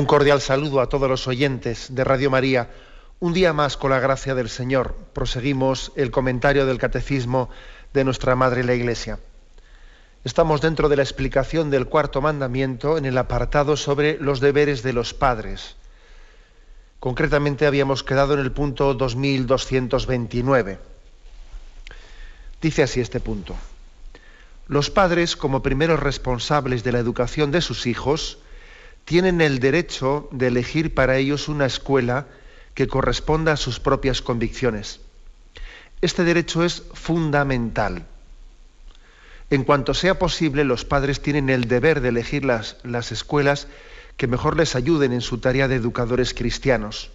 Un cordial saludo a todos los oyentes de Radio María. Un día más, con la gracia del Señor, proseguimos el comentario del Catecismo de nuestra Madre la Iglesia. Estamos dentro de la explicación del cuarto mandamiento en el apartado sobre los deberes de los padres. Concretamente habíamos quedado en el punto 2229. Dice así este punto. Los padres, como primeros responsables de la educación de sus hijos, tienen el derecho de elegir para ellos una escuela que corresponda a sus propias convicciones. Este derecho es fundamental. En cuanto sea posible, los padres tienen el deber de elegir las, las escuelas que mejor les ayuden en su tarea de educadores cristianos.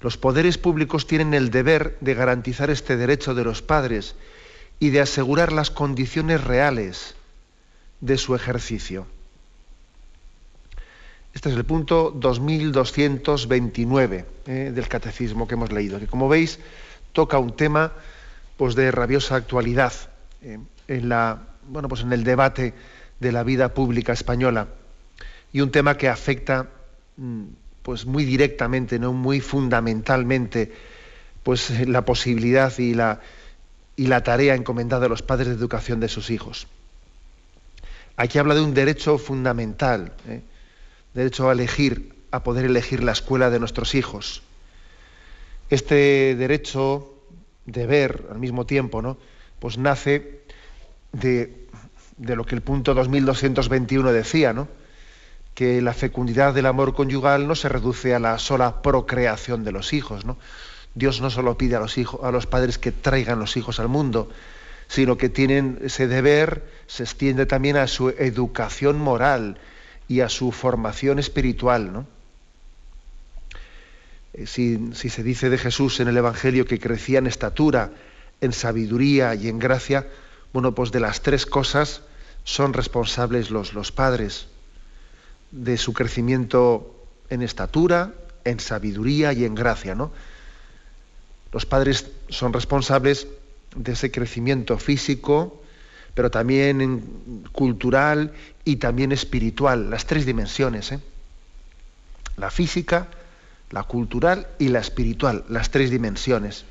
Los poderes públicos tienen el deber de garantizar este derecho de los padres y de asegurar las condiciones reales de su ejercicio. Este es el punto 2229 eh, del catecismo que hemos leído, que como veis toca un tema pues, de rabiosa actualidad eh, en, la, bueno, pues en el debate de la vida pública española y un tema que afecta mm, pues, muy directamente, ¿no? muy fundamentalmente pues, la posibilidad y la, y la tarea encomendada a los padres de educación de sus hijos. Aquí habla de un derecho fundamental. ¿eh? Derecho a elegir, a poder elegir la escuela de nuestros hijos. Este derecho, de ver al mismo tiempo, ¿no? pues nace de, de lo que el punto 2221 decía, ¿no? que la fecundidad del amor conyugal no se reduce a la sola procreación de los hijos. ¿no? Dios no solo pide a los, hijos, a los padres que traigan los hijos al mundo, sino que tienen ese deber, se extiende también a su educación moral, y a su formación espiritual. ¿no? Eh, si, se dice de Jesús en el Evangelio que crecía en estatura, en sabiduría y en gracia, bueno, pues de las tres cosas son responsables los, los padres, de su crecimiento en estatura, en sabiduría y en gracia, ¿no? Los padres son responsables de ese crecimiento físico, pero también cultural y también espiritual, las tres dimensiones. ¿eh? La física, la cultural y la espiritual, las tres dimensiones.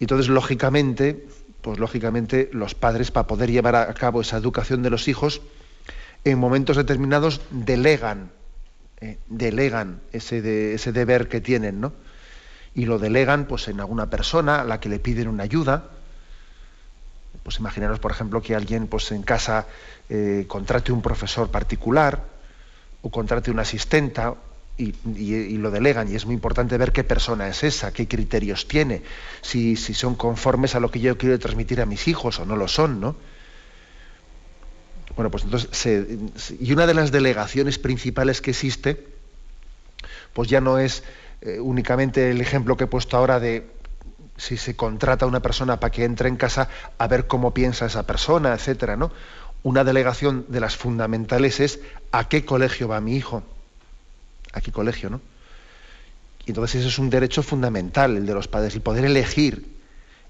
Y entonces, lógicamente, pues lógicamente, los padres, para poder llevar a cabo esa educación de los hijos, en momentos determinados delegan, ¿eh? delegan ese, ese deber que tienen, ¿no? Y lo delegan pues en alguna persona a la que le piden una ayuda, pues imaginaros, por ejemplo, que alguien pues, en casa eh, contrate un profesor particular o contrate una asistenta y, lo delegan. Y es muy importante ver qué persona es esa, qué criterios tiene, si, son conformes a lo que yo quiero transmitir a mis hijos o no lo son, ¿no? Bueno, pues entonces, y una de las delegaciones principales que existe, pues ya no es eh, únicamente el ejemplo que he puesto ahora de si se contrata a una persona para que entre en casa a ver cómo piensa esa persona, etcétera, ¿no? Una delegación de las fundamentales es a qué colegio va mi hijo. A qué colegio, ¿no? Y entonces ese es un derecho fundamental, el de los padres, el poder elegir,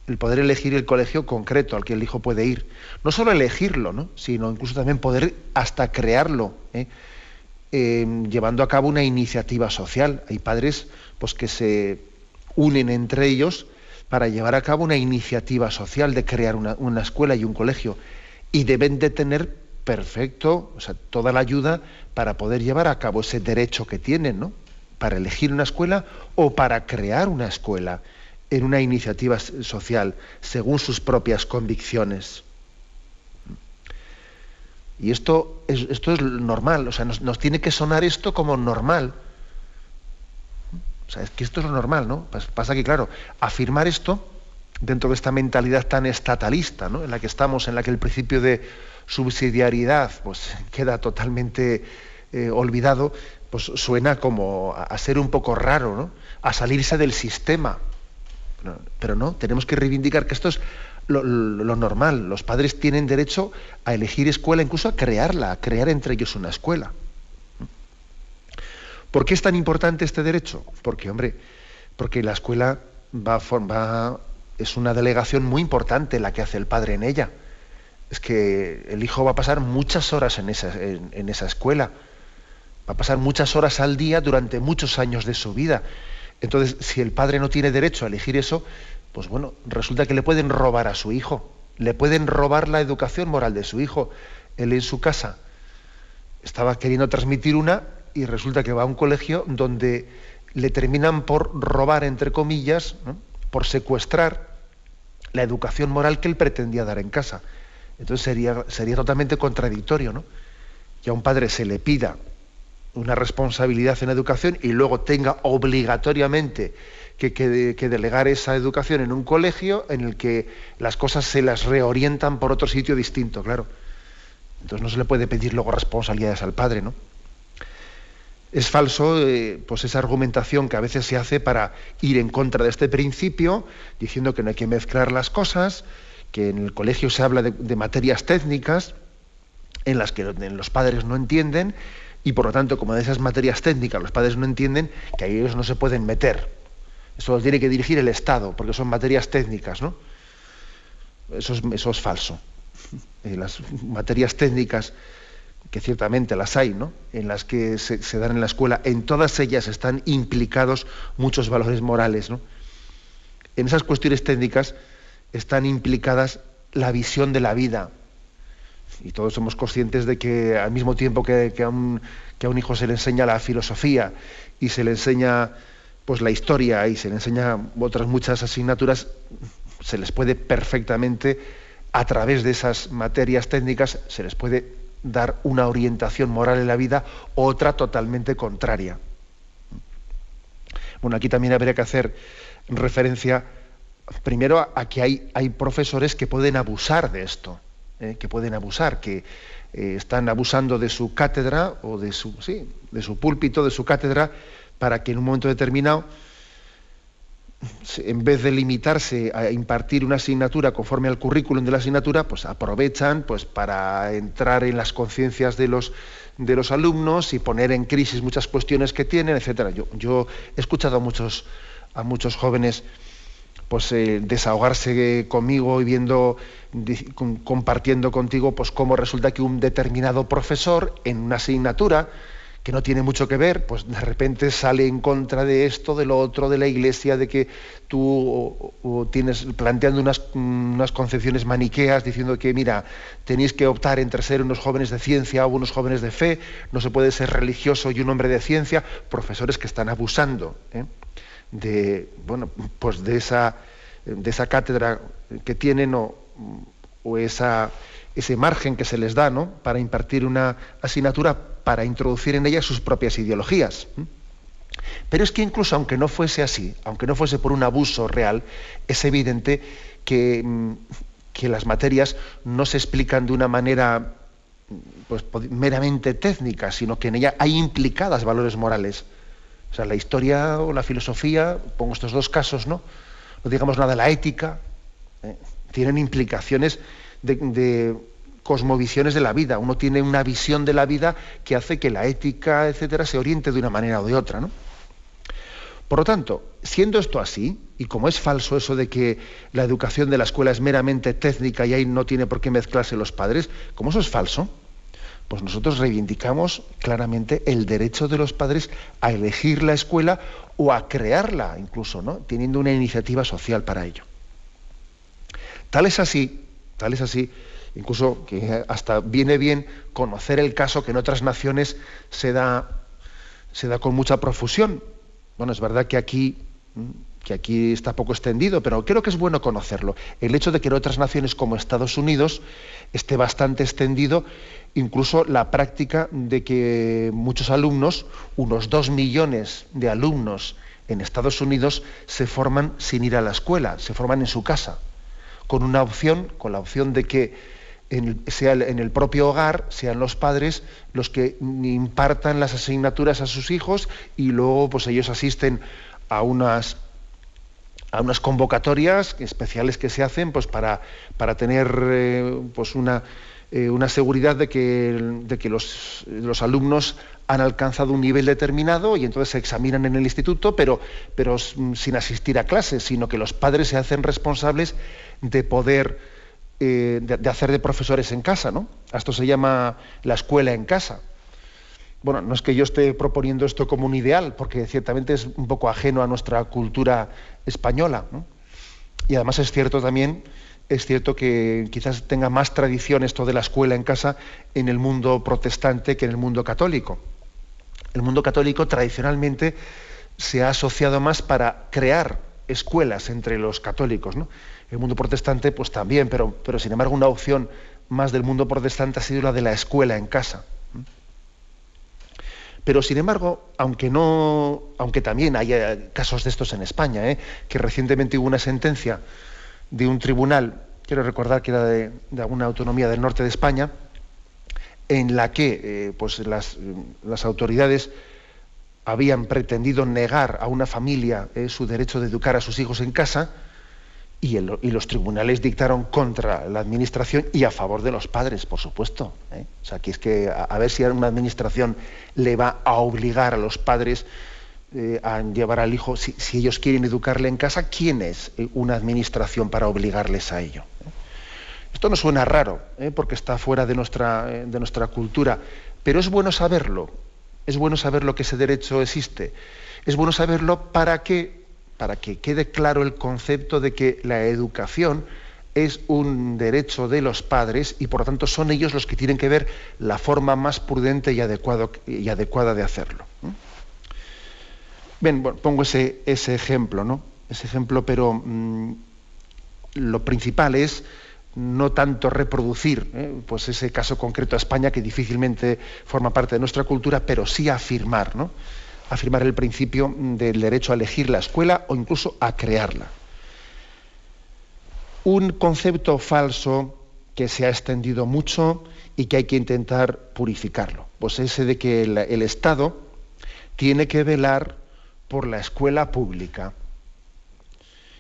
el poder elegir el colegio concreto al que el hijo puede ir. No solo elegirlo, ¿no? sino incluso también poder hasta crearlo, ¿eh? Eh, llevando a cabo una iniciativa social. Hay padres pues, que se unen entre ellos para llevar a cabo una iniciativa social de crear una, escuela y un colegio. Y deben de tener perfecto, o sea, toda la ayuda para poder llevar a cabo ese derecho que tienen, ¿no? Para elegir una escuela o para crear una escuela en una iniciativa social según sus propias convicciones. Y esto es, esto es normal, o sea, nos tiene que sonar esto como normal. O sea, es que esto es lo normal, ¿no? Pasa que, claro, afirmar esto dentro de esta mentalidad tan estatalista, ¿no? En la que estamos, en la que el principio de subsidiariedad pues, queda totalmente eh, olvidado, pues suena como a, ser un poco raro, ¿no? a salirse del sistema. Pero no, tenemos que reivindicar que esto es lo, normal. Los padres tienen derecho a elegir escuela, incluso a crearla, a crear entre ellos una escuela. ¿Por qué es tan importante este derecho? Porque, hombre, porque la escuela va, va, es una delegación muy importante la que hace el padre en ella. Es que el hijo va a pasar muchas horas en esa, en esa escuela va a pasar muchas horas al día durante muchos años de su vida. Entonces, si el padre no tiene derecho a elegir eso, pues bueno, resulta que le pueden robar a su hijo, le pueden robar la educación moral de su hijo. Él en su casa estaba queriendo transmitir una y resulta que va a un colegio donde le terminan por robar, entre comillas, por secuestrar la educación moral que él pretendía dar en casa. Entonces sería, sería totalmente contradictorio, ¿no? Que a un padre se le pida una responsabilidad en educación y luego tenga obligatoriamente que, que, delegar esa educación en un colegio en el que las cosas se las reorientan por otro sitio distinto, claro. Entonces no se le puede pedir luego responsabilidades al padre, ¿no? Es falso eh, pues esa argumentación que a veces se hace para ir en contra de este principio, diciendo que no hay que mezclar las cosas, que en el colegio se habla de, materias técnicas en las que los padres no entienden y por lo tanto, como de esas materias técnicas los padres no entienden, que a ellos no se pueden meter. Eso lo tiene que dirigir el Estado, porque son materias técnicas, ¿no? Eso es, eso es falso. Eh, las materias técnicas, que ciertamente las hay, ¿no? En las que se, dan en la escuela, en todas ellas están implicados muchos valores morales. En esas cuestiones técnicas están implicadas la visión de la vida, y todos somos conscientes de que al mismo tiempo que, a un, hijo se le enseña la filosofía y se le enseña pues la historia y se le enseña otras muchas asignaturas, se les puede perfectamente, a través de esas materias técnicas, se les puede dar una orientación moral en la vida, otra totalmente contraria. Bueno, aquí también habría que hacer referencia primero a, que hay, hay profesores que pueden abusar de esto. Eh, que pueden abusar, que eh, están abusando de su cátedra o de su, sí, de su púlpito, de su cátedra, para que en un momento determinado, en vez de limitarse a impartir una asignatura conforme al currículum de la asignatura, pues aprovechan pues, para entrar en las conciencias de los, de los alumnos y poner en crisis muchas cuestiones que tienen, etc. Yo, he escuchado a muchos, a muchos jóvenes pues eh, desahogarse conmigo y viendo, compartiendo contigo, pues cómo resulta que un determinado profesor en una asignatura que no tiene mucho que ver, pues de repente sale en contra de esto, de lo otro, de la iglesia, de que tú tienes planteando unas, unas, concepciones maniqueas, diciendo que, mira, tenéis que optar entre ser unos jóvenes de ciencia o unos jóvenes de fe, no se puede ser religioso y un hombre de ciencia, profesores que están abusando. ¿eh? de, bueno, pues de esa, de esa cátedra que tienen o, esa, ese margen que se les da ¿no? para impartir una asignatura, para introducir en ella sus propias ideologías. Pero es que incluso aunque no fuese así, aunque no fuese por un abuso real, es evidente que, mm, que las materias no se explican de una manera pues, meramente técnica, sino que en ella hay implicadas valores morales. O sea, la historia o la filosofía, pongo estos dos casos, ¿no? No digamos nada de la ética, ¿eh? tienen implicaciones de, cosmovisiones de la vida. Uno tiene una visión de la vida que hace que la ética, etcétera, se oriente de una manera o de otra, ¿no? Por lo tanto, siendo esto así, y como es falso eso de que la educación de la escuela es meramente técnica y ahí no tiene por qué mezclarse los padres, como eso es falso, pues nosotros reivindicamos claramente el derecho de los padres a elegir la escuela o a crearla incluso, ¿no? teniendo una iniciativa social para ello. Tal es así, tal es así, incluso que hasta viene bien conocer el caso que en otras naciones se da, se da con mucha profusión. Bueno, es verdad que aquí que aquí está poco extendido, pero creo que es bueno conocerlo. El hecho de que en otras naciones como Estados Unidos esté bastante extendido incluso la práctica de que muchos alumnos, unos dos millones de alumnos en Estados Unidos, se forman sin ir a la escuela, se forman en su casa, con una opción, con la opción de que sea en el propio hogar, sean los padres los que impartan las asignaturas a sus hijos y luego pues ellos asisten a unas a unas convocatorias especiales que se hacen pues para, para tener eh, pues una, eh, una seguridad de que, de que los, los, alumnos han alcanzado un nivel determinado y entonces se examinan en el instituto, pero, pero sin asistir a clases, sino que los padres se hacen responsables de poder eh, de, hacer de profesores en casa, ¿no? Esto se llama la escuela en casa. Bueno, no es que yo esté proponiendo esto como un ideal, porque ciertamente es un poco ajeno a nuestra cultura española. Y además es cierto también, es cierto que quizás tenga más tradición esto de la escuela en casa en el mundo protestante que en el mundo católico. El mundo católico tradicionalmente se ha asociado más para crear escuelas entre los católicos. ¿no? El mundo protestante, pues también, pero, pero sin embargo una opción más del mundo protestante ha sido la de la escuela en casa. Pero sin embargo, aunque no, aunque también haya casos de estos en España, ¿eh? que recientemente hubo una sentencia de un tribunal, quiero recordar que era de, alguna autonomía del norte de España, en la que eh, pues las, las, autoridades habían pretendido negar a una familia eh, su derecho de educar a sus hijos en casa, y, los tribunales dictaron contra la administración y a favor de los padres, por supuesto. ¿eh? O sea, que es que a, ver si una administración le va a obligar a los padres eh, a llevar al hijo, si, ellos quieren educarle en casa, ¿quién es eh, una administración para obligarles a ello? Esto no suena raro, porque está fuera de nuestra, de nuestra cultura, pero es bueno saberlo, es bueno saberlo que ese derecho existe, es bueno saberlo para que para que quede claro el concepto de que la educación es un derecho de los padres y por lo tanto son ellos los que tienen que ver la forma más prudente y, adecuada de hacerlo. Bien, pongo ese, ese, ejemplo, ¿no? Ese ejemplo, pero mm, lo principal es no tanto reproducir ¿eh? pues ese caso concreto a España que difícilmente forma parte de nuestra cultura, pero sí afirmar, ¿no? Afirmar el principio del derecho a elegir la escuela o incluso a crearla. Un concepto falso que se ha extendido mucho y que hay que intentar purificarlo, pues ese de que el, Estado tiene que velar por la escuela pública.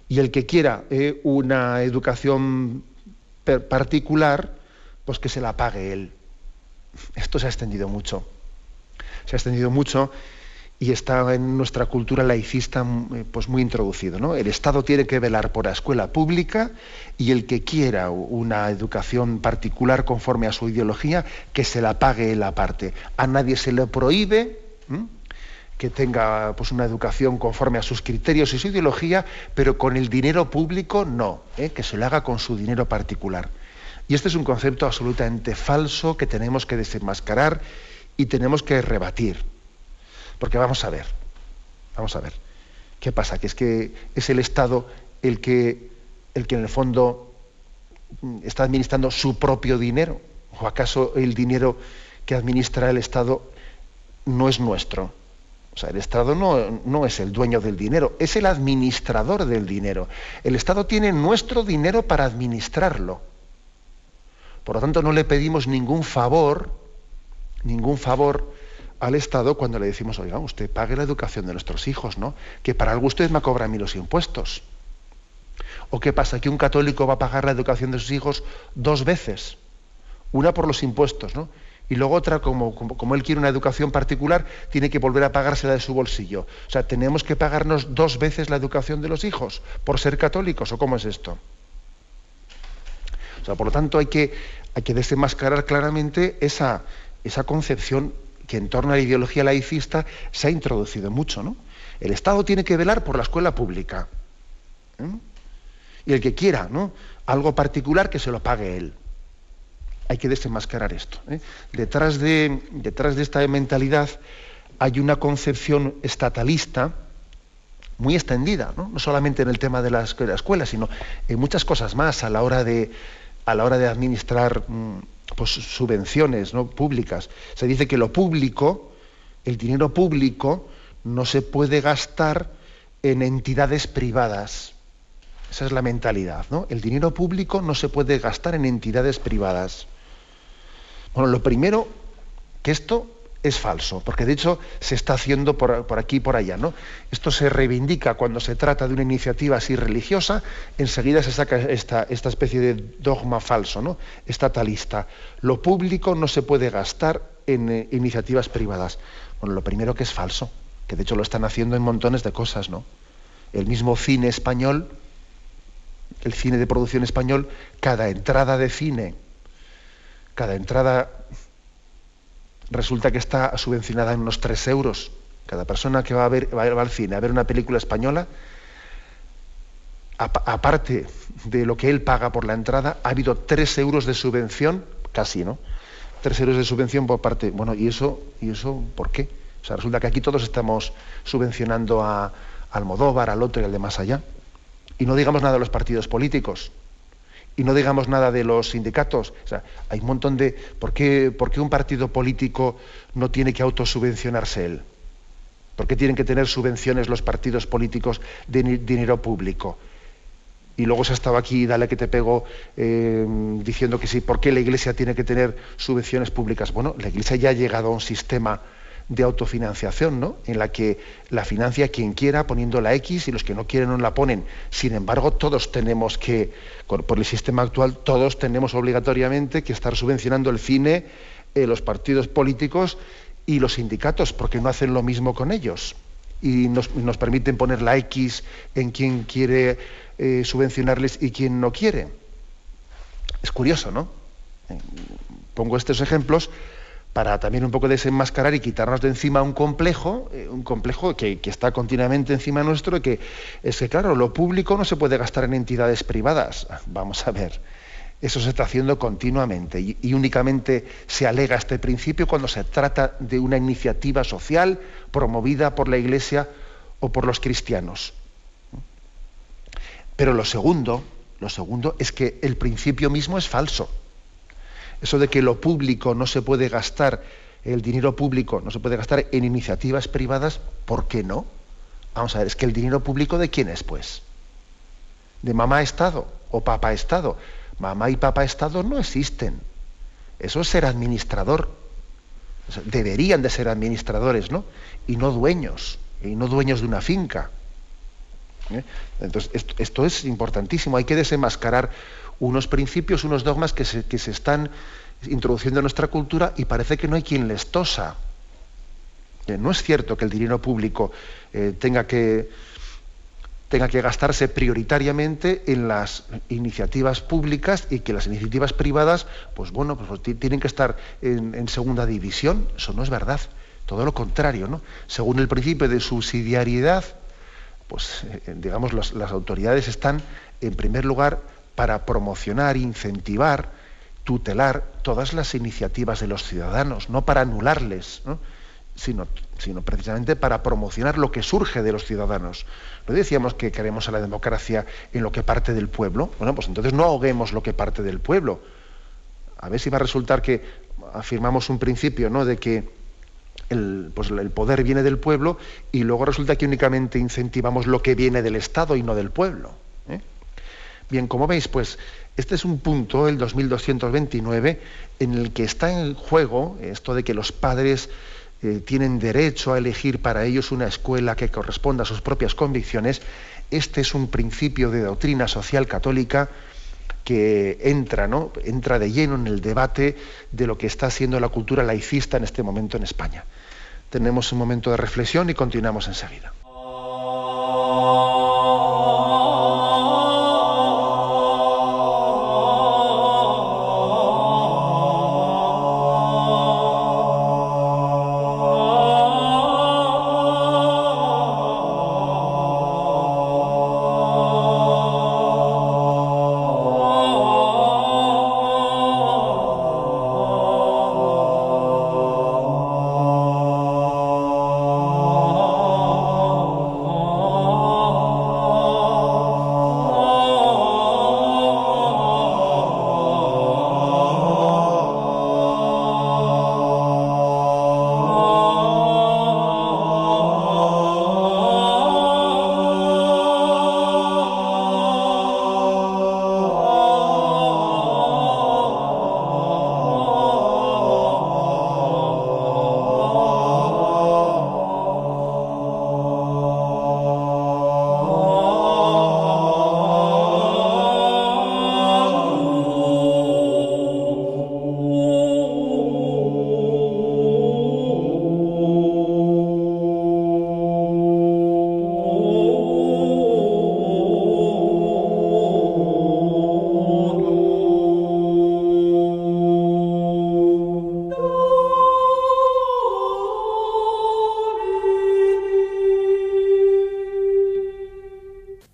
Y el que quiera eh, una educación particular, pues que se la pague él. Esto se ha extendido mucho. Se ha extendido mucho y está en nuestra cultura laicista mm, eh, pues muy introducido. ¿no? El Estado tiene que velar por la escuela pública y el que quiera una educación particular conforme a su ideología, que se la pague la parte. A nadie se le prohíbe que tenga pues, una educación conforme a sus criterios y su ideología, pero con el dinero público no, ¿eh? que se lo haga con su dinero particular. Y este es un concepto absolutamente falso que tenemos que desenmascarar y tenemos que rebatir. Porque vamos a ver, vamos a ver, ¿qué pasa? Que es que es el Estado el que, el que en el fondo mm, está administrando su propio dinero. ¿O acaso el dinero que administra el Estado no es nuestro? O sea, el Estado no, no, es el dueño del dinero, es el administrador del dinero. El Estado tiene nuestro dinero para administrarlo. Por lo tanto, no le pedimos ningún favor, ningún favor al Estado cuando le decimos, oiga, usted pague la educación de nuestros hijos, ¿no? Que para algo usted me cobra a mí los impuestos. ¿O qué pasa? Que un católico va a pagar la educación de sus hijos dos veces. Una por los impuestos, ¿no? Y luego otra, como, como, él quiere una educación particular, tiene que volver a pagársela de su bolsillo. O sea, tenemos que pagarnos dos veces la educación de los hijos por ser católicos, ¿o cómo es esto? O sea, por lo tanto, hay que, hay que desenmascarar claramente esa, esa concepción que en torno a la ideología laicista se ha introducido mucho. ¿no? El Estado tiene que velar por la escuela pública. ¿eh? Y el que quiera ¿no? algo particular, que se lo pague él. Hay que desenmascarar esto. ¿eh? Detrás, de, detrás de esta mentalidad hay una concepción estatalista muy extendida, ¿no? solamente en el tema de la escuela, sino en muchas cosas más a la hora de, a la hora de administrar mm, pues, subvenciones ¿no? públicas. Se dice que lo público, el dinero público, no se puede gastar en entidades privadas. Esa es la mentalidad, ¿no? El dinero público no se puede gastar en entidades privadas. Bueno, lo primero, que esto es falso, porque de hecho se está haciendo por, aquí y por allá, ¿no? Esto se reivindica cuando se trata de una iniciativa así religiosa, enseguida se saca esta, esta especie de dogma falso, ¿no? Estatalista. Lo público no se puede gastar en eh, iniciativas privadas. Bueno, lo primero que es falso, que de hecho lo están haciendo en montones de cosas, ¿no? El mismo cine español, el cine de producción español, cada entrada de cine, cada entrada resulta que está subvencionada en unos 3 euros. Cada persona que va a ver va al cine a ver una película española, aparte de lo que él paga por la entrada, ha habido 3 euros de subvención, casi, ¿no? 3 euros de subvención por parte. Bueno, ¿y eso, ¿y eso por qué? O sea, resulta que aquí todos estamos subvencionando a Almodóvar, al otro y al de más allá. Y no digamos nada de los partidos políticos. Y no digamos nada de los sindicatos. O sea, hay un montón de. ¿Por qué, por qué un partido político no tiene que autosubvencionarse él? ¿Por qué tienen que tener subvenciones los partidos políticos de dinero público? y luego se ha estado aquí, dale que te pego, eh, diciendo que sí, ¿por qué la Iglesia tiene que tener subvenciones públicas? Bueno, la Iglesia ya ha llegado a un sistema de autofinanciación, ¿no? En la que la financia quien quiera poniendo la X y los que no quieren no la ponen. Sin embargo, todos tenemos que, por el sistema actual, todos tenemos obligatoriamente que estar subvencionando el cine, eh, los partidos políticos y los sindicatos, porque no hacen lo mismo con ellos. Y nos, nos permiten poner la X en quien quiere eh, subvencionarles y quien no quiere. Es curioso, ¿no? Eh, pongo estos ejemplos para también un poco desenmascarar y quitarnos de encima un complejo, eh, un complejo que, está continuamente encima nuestro, y que es que, claro, lo público no se puede gastar en entidades privadas. Vamos a ver, eso se está haciendo continuamente y, únicamente se alega este principio cuando se trata de una iniciativa social promovida por la Iglesia o por los cristianos. Pero lo segundo, lo segundo es que el principio mismo es falso. Eso de que lo público no se puede gastar, el dinero público no se puede gastar en iniciativas privadas, ¿por qué no? Vamos a ver, es que el dinero público de quién es, pues? ¿De mamá Estado o papá Estado? Mamá y papá Estado no existen. Eso es ser administrador. deberían de ser administradores, ¿no? Y no dueños, y no dueños de una finca. ¿eh? Entonces, esto, es importantísimo. Hay que desenmascarar unos principios, unos dogmas que se, que se están introduciendo en nuestra cultura y parece que no hay quien les tosa. Eh, no es cierto que el dinero público eh, tenga, que, tenga que gastarse prioritariamente en las iniciativas públicas y que las iniciativas privadas, pues bueno, pues tienen que estar en, en segunda división. Eso no es verdad. Todo lo contrario, ¿no? Según el principio de subsidiariedad, pues eh, digamos, las autoridades están, en primer lugar, para promocionar, incentivar, tutelar todas las iniciativas de los ciudadanos, no para anularles, Sino, sino, precisamente para promocionar lo que surge de los ciudadanos. No decíamos que queremos a la democracia en lo que parte del pueblo. Bueno, pues entonces no ahoguemos lo que parte del pueblo. A ver si va a resultar que afirmamos un principio, ¿no? De que el, pues el poder viene del pueblo y luego resulta que únicamente incentivamos lo que viene del Estado y no del pueblo. Bien, como veis, pues este es un punto, el 2229, en el que está en juego esto de que los padres eh, tienen derecho a elegir para ellos una escuela que corresponda a sus propias convicciones. Este es un principio de doctrina social católica que entra, ¿no? entra de lleno en el debate de lo que está siendo la cultura laicista en este momento en España. Tenemos un momento de reflexión y continuamos enseguida.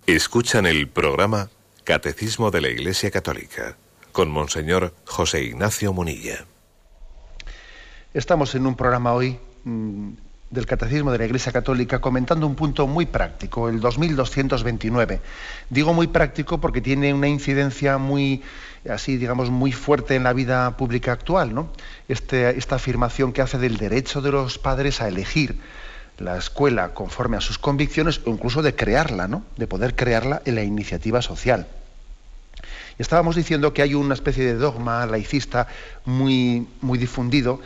Escuchan el programa Catecismo de la Iglesia Católica con Monseñor José Ignacio Munilla. Estamos en un programa hoy mm, del Catecismo de la Iglesia Católica comentando un punto muy práctico, el 2229. Digo muy práctico porque tiene una incidencia muy, así digamos, muy fuerte en la vida pública actual, ¿no? Este, esta afirmación que hace del derecho de los padres a elegir la escuela conforme a sus convicciones o incluso de crearla, ¿no? de poder crearla en la iniciativa social. Y estábamos diciendo que hay una especie de dogma laicista muy, muy difundido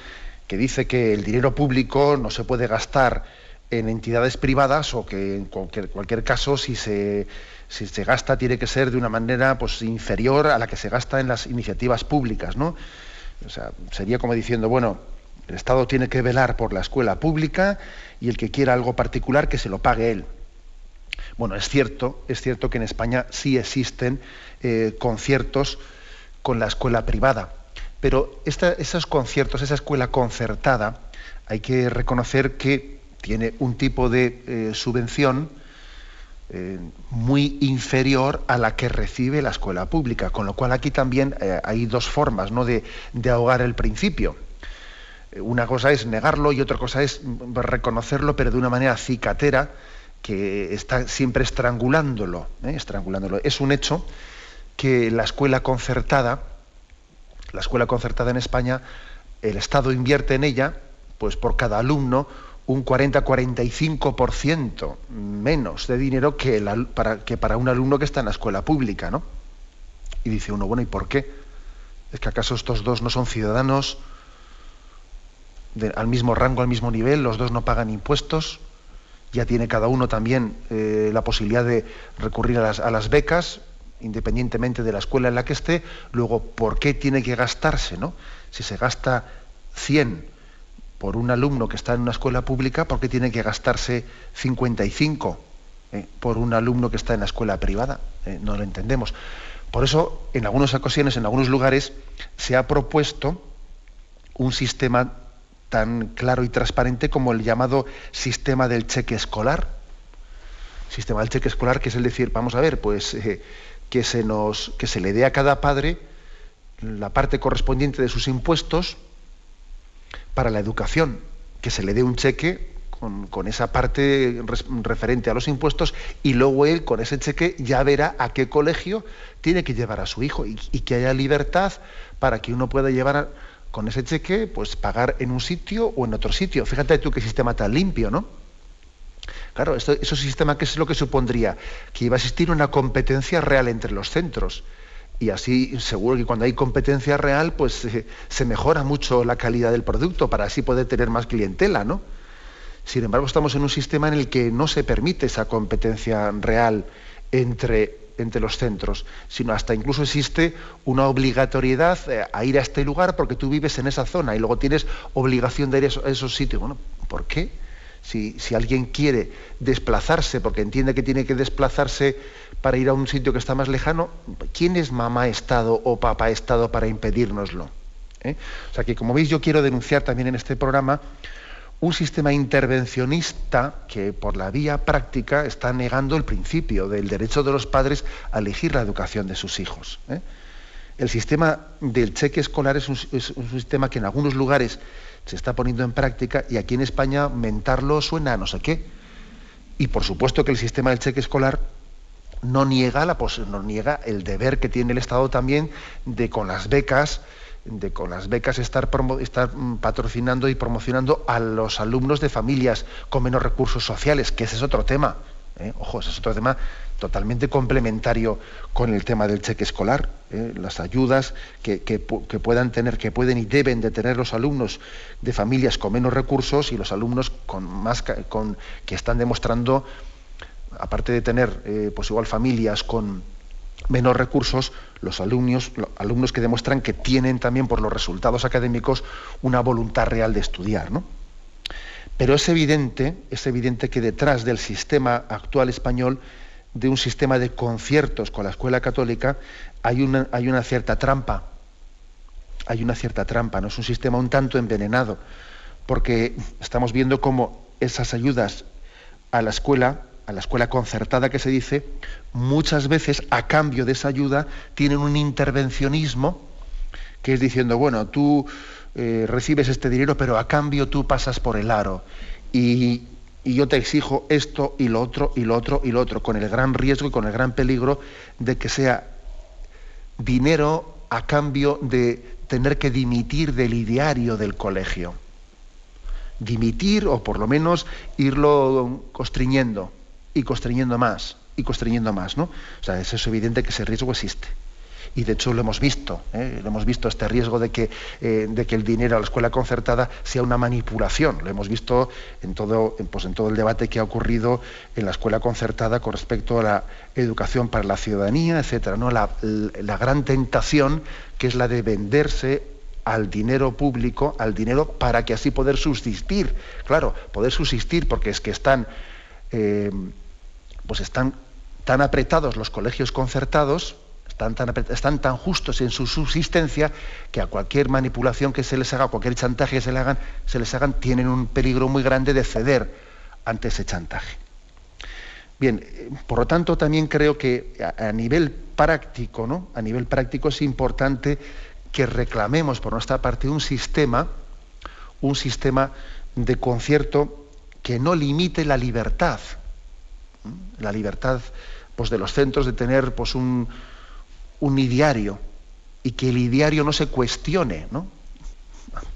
que dice que el dinero público no se puede gastar en entidades privadas o que en cualquier, caso si se, si se gasta tiene que ser de una manera pues, inferior a la que se gasta en las iniciativas públicas. ¿no? O sea, sería como diciendo, bueno, el Estado tiene que velar por la escuela pública y el que quiera algo particular que se lo pague él. Bueno, es cierto, es cierto que en España sí existen eh, conciertos con la escuela privada, pero esos conciertos, esa escuela concertada, hay que reconocer que tiene un tipo de eh, subvención eh, muy inferior a la que recibe la escuela pública, con lo cual aquí también hay dos formas ¿no? de ahogar el principio una cosa es negarlo y otra cosa es reconocerlo, pero de una manera cicatera que está siempre estrangulándolo, ¿eh? estrangulándolo. Es un hecho que la escuela concertada, la escuela concertada en España, el Estado invierte en ella, pues por cada alumno, un 40-45% menos de dinero que, para, que para un alumno que está en la escuela pública, ¿no? Y dice uno, bueno, ¿y por qué? ¿Es que acaso estos dos no son ciudadanos? Al mismo rango, al mismo nivel, los dos no pagan impuestos, ya tiene cada uno también eh, la posibilidad de recurrir a las, becas, independientemente de la escuela en la que esté, luego, ¿por qué tiene que gastarse? ¿no? Si se gasta 100 por un alumno que está en una escuela pública, ¿por qué tiene que gastarse 55 eh, por un alumno que está en la escuela privada? Eh, no lo entendemos. Por eso, en algunas ocasiones, en algunos lugares, se ha propuesto un sistema tan claro y transparente como el llamado sistema del cheque escolar. Sistema del cheque escolar, que es el decir, vamos a ver, pues eh, que, se nos, que se le dé a cada padre la parte correspondiente de sus impuestos para la educación, que se le dé un cheque con, esa parte referente a los impuestos y luego él con ese cheque ya verá a qué colegio tiene que llevar a su hijo y, y que haya libertad para que uno pueda llevar a, con ese cheque, pues pagar en un sitio o en otro sitio. Fíjate tú qué sistema tan limpio, ¿no? Claro, esto, ese sistema, ¿qué es lo que supondría? Que iba a existir una competencia real entre los centros. Y así seguro que cuando hay competencia real, pues eh, se mejora mucho la calidad del producto para así poder tener más clientela, ¿no? Sin embargo, estamos en un sistema en el que no se permite esa competencia real entre entre los centros, sino hasta incluso existe una obligatoriedad eh, a ir a este lugar porque tú vives en esa zona y luego tienes obligación de ir a esos, sitios. Bueno, ¿por qué? Si, si, alguien quiere desplazarse porque entiende que tiene que desplazarse para ir a un sitio que está más lejano, ¿quién es mamá Estado o papá Estado para impedírnoslo? ¿Eh? O sea que, como veis, yo quiero denunciar también en este programa un sistema intervencionista que por la vía práctica está negando el principio del derecho de los padres a elegir la educación de sus hijos. ¿eh? El sistema del cheque escolar es un, sistema que en algunos lugares se está poniendo en práctica y aquí en España mentarlo suena a no sé qué. Y por supuesto que el sistema del cheque escolar no niega, la, no niega el deber que tiene el Estado también de con las becas de con las becas estar, estar mm, patrocinando y promocionando a los alumnos de familias con menos recursos sociales, que ese es otro tema. ¿eh? Ojo, ese es otro tema totalmente complementario con el tema del cheque escolar. ¿eh? Las ayudas que, puedan tener, que pueden y deben de tener los alumnos de familias con menos recursos y los alumnos con más con, que están demostrando, aparte de tener eh, pues igual familias con menos recursos, los alumnos, alumnos que demuestran que tienen también por los resultados académicos una voluntad real de estudiar. ¿no? Pero es evidente, es evidente que detrás del sistema actual español, de un sistema de conciertos con la escuela católica, hay una, hay una cierta trampa. Hay una cierta trampa, ¿no? Es un sistema un tanto envenenado, porque estamos viendo cómo esas ayudas a la escuela a la escuela concertada que se dice, muchas veces a cambio de esa ayuda tienen un intervencionismo que es diciendo, bueno, tú eh, recibes este dinero, pero a cambio tú pasas por el aro y, y yo te exijo esto y lo otro y lo otro y lo otro, con el gran riesgo y con el gran peligro de que sea dinero a cambio de tener que dimitir del ideario del colegio. Dimitir o por lo menos irlo constriñendo y constriñendo más y constriñendo más, ¿no? O sea, es evidente que ese riesgo existe y de hecho lo hemos visto, ¿eh? lo hemos visto este riesgo de que, eh, de que el dinero a la escuela concertada sea una manipulación. Lo hemos visto en todo, pues en todo el debate que ha ocurrido en la escuela concertada con respecto a la educación para la ciudadanía, etcétera, ¿no? la, la gran tentación que es la de venderse al dinero público, al dinero para que así poder subsistir. Claro, poder subsistir porque es que están, eh, pues están tan apretados los colegios concertados están tan, justos en su subsistencia que a cualquier manipulación que se les haga, cualquier chantaje que se les hagan, se les hagan, tienen un peligro muy grande de ceder ante ese chantaje. Bien, eh, por lo tanto, también creo que a, nivel práctico, ¿no? A nivel práctico es importante que reclamemos por nuestra parte un sistema, un sistema de concierto que no limite la libertad, la libertad pues, de los centros de tener pues, un, un ideario y que el ideario no se cuestione, ¿no?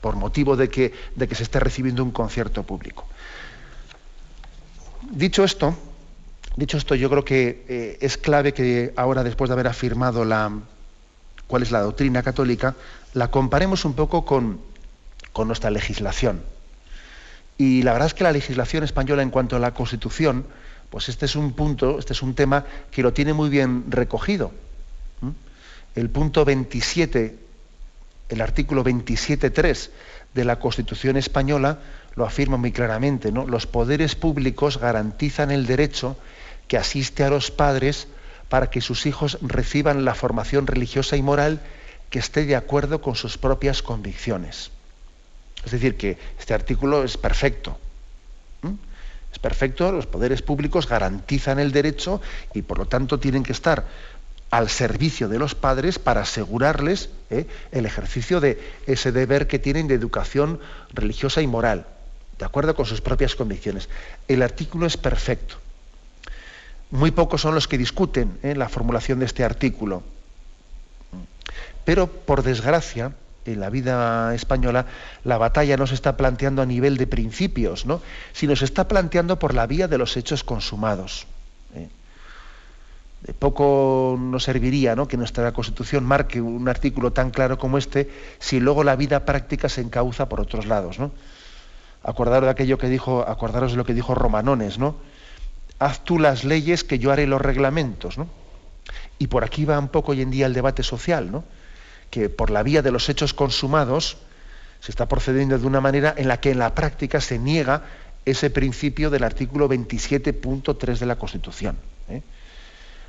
por motivo de que, de que se esté recibiendo un concierto público. Dicho esto, dicho esto, yo creo que eh, es clave que ahora, después de haber afirmado la, cuál es la doctrina católica, la comparemos un poco con, con nuestra legislación. Y la verdad es que la legislación española en cuanto a la Constitución, pues este es un punto, este es un tema que lo tiene muy bien recogido el punto 27, el artículo 27.3 de la Constitución española lo afirma muy claramente, ¿no? Los poderes públicos garantizan el derecho que asiste a los padres para que sus hijos reciban la formación religiosa y moral que esté de acuerdo con sus propias convicciones. Es decir, que este artículo es perfecto. Es perfecto, los poderes públicos garantizan el derecho y por lo tanto tienen que estar al servicio de los padres para asegurarles eh, el ejercicio de ese deber que tienen de educación religiosa y moral, de acuerdo con sus propias convicciones. El artículo es perfecto. Muy pocos son los que discuten eh, la formulación de este artículo. Pero, por desgracia, en la vida española, la batalla no se está planteando a nivel de principios, ¿no? sino se está planteando por la vía de los hechos consumados. ¿eh? De poco nos serviría ¿no? que nuestra Constitución marque un artículo tan claro como este si luego la vida práctica se encauza por otros lados. ¿no? Acordaros de aquello que dijo, acordaros de lo que dijo Romanones, ¿no? Haz tú las leyes que yo haré los reglamentos, ¿no? Y por aquí va un poco hoy en día el debate social, ¿no? Que por la vía de los hechos consumados se está procediendo de una manera en la que en la práctica se niega ese principio del artículo 27.3 de la Constitución. ¿eh?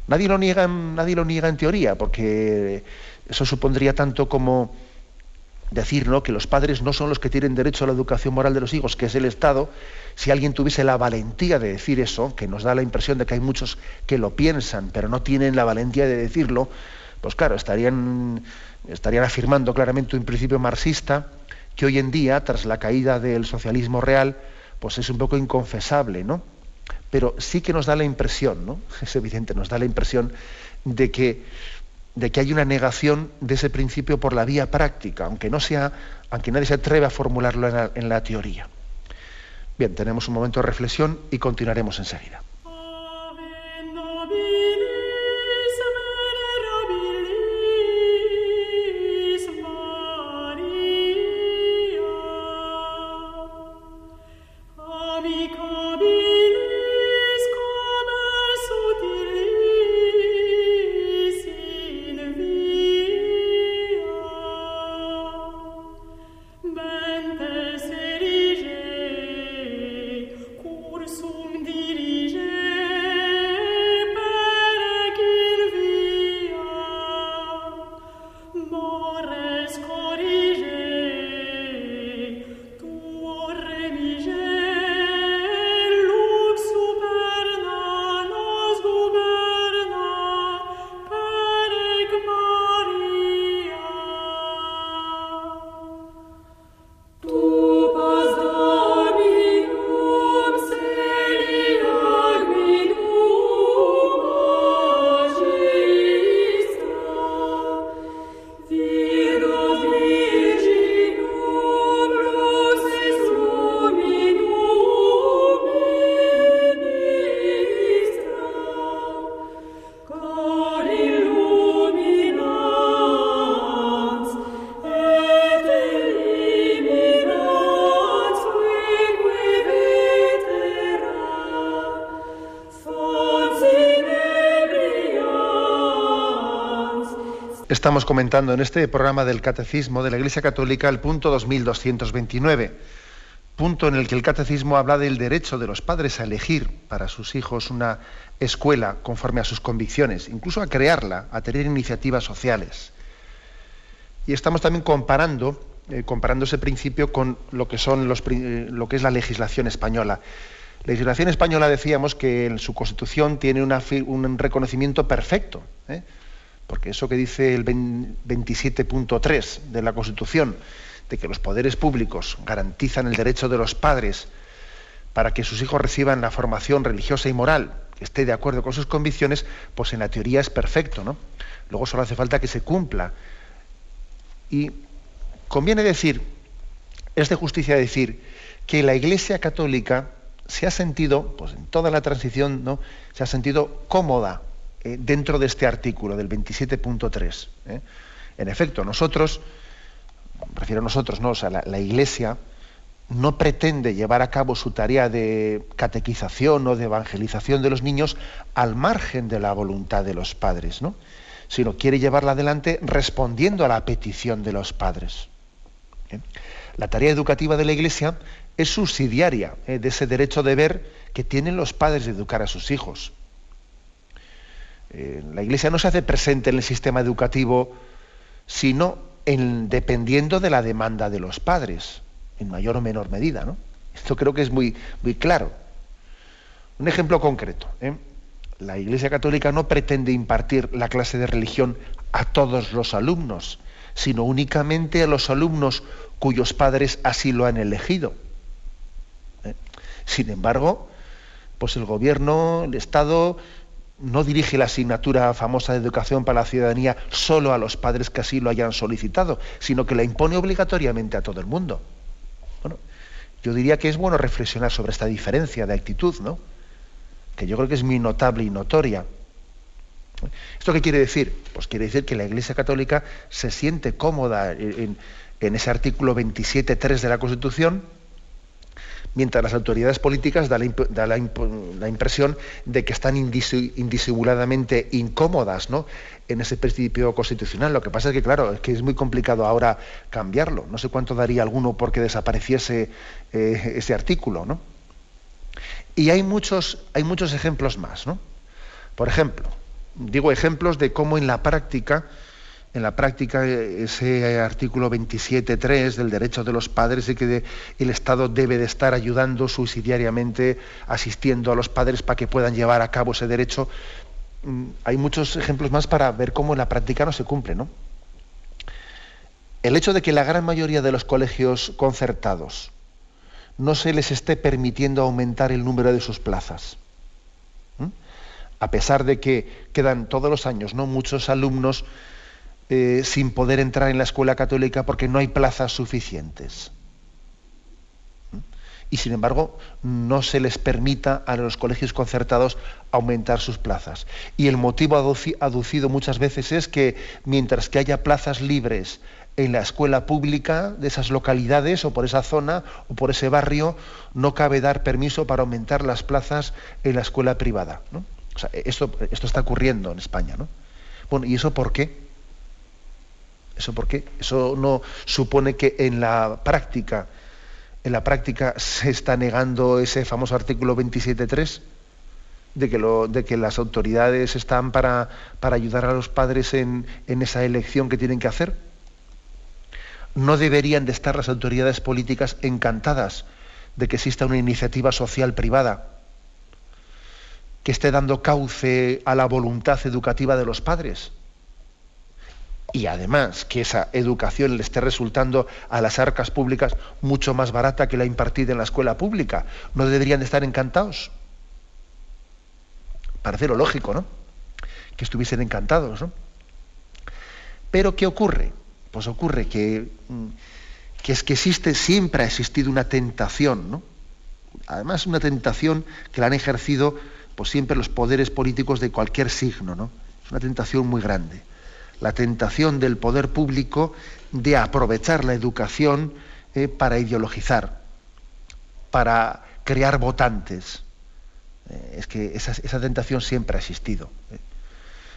Nadie lo niega, nadie lo niega en teoría, porque eso supondría tanto como decir ¿no? que los padres no son los que tienen derecho a la educación moral de los hijos, que es el Estado, si alguien tuviese la valentía de decir eso, que nos da la impresión de que hay muchos que lo piensan, pero no tienen la valentía de decirlo, pues claro, estarían, afirmando claramente un principio marxista que hoy en día, tras la caída del socialismo real, pues es un poco inconfesable, ¿no? pero sí que nos da la impresión, ¿no? es evidente, nos da la impresión de que, hay una negación de ese principio por la vía práctica, aunque, no sea, aunque nadie se atreve a formularlo en la teoría. Bien, tenemos un momento de reflexión y continuaremos enseguida. Estamos comentando en este programa del Catecismo de la Iglesia Católica el punto 2229, punto en el que el Catecismo habla del derecho de los padres a elegir para sus hijos una escuela conforme a sus convicciones, incluso a crearla, a tener iniciativas sociales. Y estamos también comparando, eh, ese principio con lo que, son los, eh, es la legislación española. La legislación española decíamos que en su constitución tiene un reconocimiento perfecto. ¿eh? Porque eso que dice el 27.3 de la Constitución, de que los poderes públicos garantizan el derecho de los padres para que sus hijos reciban la formación religiosa y moral, que esté de acuerdo con sus convicciones, pues en la teoría es perfecto, ¿no? Luego solo hace falta que se cumpla. Y conviene decir, es de justicia decir, que la Iglesia Católica se ha sentido, pues en toda la transición, ¿no? se ha sentido cómoda eh, dentro de este artículo del 27.3. ¿eh? En efecto, nosotros, refiero a nosotros, ¿no? O la, Iglesia no pretende llevar a cabo su tarea de catequización o de evangelización de los niños al margen de la voluntad de los padres, ¿no? sino quiere llevarla adelante respondiendo a la petición de los padres. ¿eh? La tarea educativa de la Iglesia es subsidiaria de ese derecho de ver que tienen los padres de educar a sus hijos. Eh, la Iglesia no se hace presente en el sistema educativo, sino en, dependiendo de la demanda de los padres, en mayor o menor medida. ¿no? Esto creo que es muy, muy claro. Un ejemplo concreto. ¿eh? La Iglesia Católica no pretende impartir la clase de religión a todos los alumnos, sino únicamente a los alumnos cuyos padres así lo han elegido. ¿eh? Sin embargo, pues el gobierno, el Estado, no dirige la asignatura famosa de educación para la ciudadanía solo a los padres que así lo hayan solicitado, sino que la impone obligatoriamente a todo el mundo. Bueno, yo diría que es bueno reflexionar sobre esta diferencia de actitud, ¿no? Que yo creo que es muy notable y notoria. ¿Esto qué quiere decir? Pues quiere decir que la Iglesia Católica se siente cómoda en, en ese artículo 27.3 de la Constitución, mientras las autoridades políticas da la, impresión de que están indisimuladamente incómodas ¿no? en ese principio constitucional. Lo que pasa es que, claro, es que es muy complicado ahora cambiarlo. No sé cuánto daría alguno porque desapareciese eh, ese artículo. ¿no? Y hay muchos, hay muchos ejemplos más. ¿no? Por ejemplo, digo ejemplos de cómo en la práctica en la práctica ese artículo 27.3 del derecho de los padres y que el Estado debe de estar ayudando subsidiariamente, asistiendo a los padres para que puedan llevar a cabo ese derecho. Mm, hay muchos ejemplos más para ver cómo en la práctica no se cumple, ¿no? El hecho de que la gran mayoría de los colegios concertados no se les esté permitiendo aumentar el número de sus plazas, a pesar de que quedan todos los años ¿no? muchos alumnos eh, sin poder entrar en la escuela católica porque no hay plazas suficientes. ¿Mm? Y sin embargo, no se les permita a los colegios concertados aumentar sus plazas. Y el motivo aducido muchas veces es que mientras que haya plazas libres en la escuela pública de esas localidades o por esa zona o por ese barrio, no cabe dar permiso para aumentar las plazas en la escuela privada. esto, esto está ocurriendo en España. ¿no? Bueno, ¿y eso por qué? ¿Eso por qué? Eso no supone que en la práctica, en la práctica se está negando ese famoso artículo 27.3 de que, de que las autoridades están para, ayudar a los padres en esa elección que tienen que hacer. No deberían de estar las autoridades políticas encantadas de que exista una iniciativa social privada que esté dando cauce a la voluntad educativa de los padres y además que esa educación le esté resultando a las arcas públicas mucho más barata que la impartida en la escuela pública. ¿No deberían de estar encantados? Parece lo lógico, ¿no? Que estuviesen encantados, ¿no? Pero ¿qué ocurre? Pues ocurre que, mm, que es que existe, siempre ha existido una tentación, ¿no? Además, una tentación que la han ejercido pues, siempre los poderes políticos de cualquier signo, ¿no? Es una tentación muy grande la tentación del poder público de aprovechar la educación eh, para ideologizar, para crear votantes. Eh, es que esa, tentación siempre ha existido. Eh.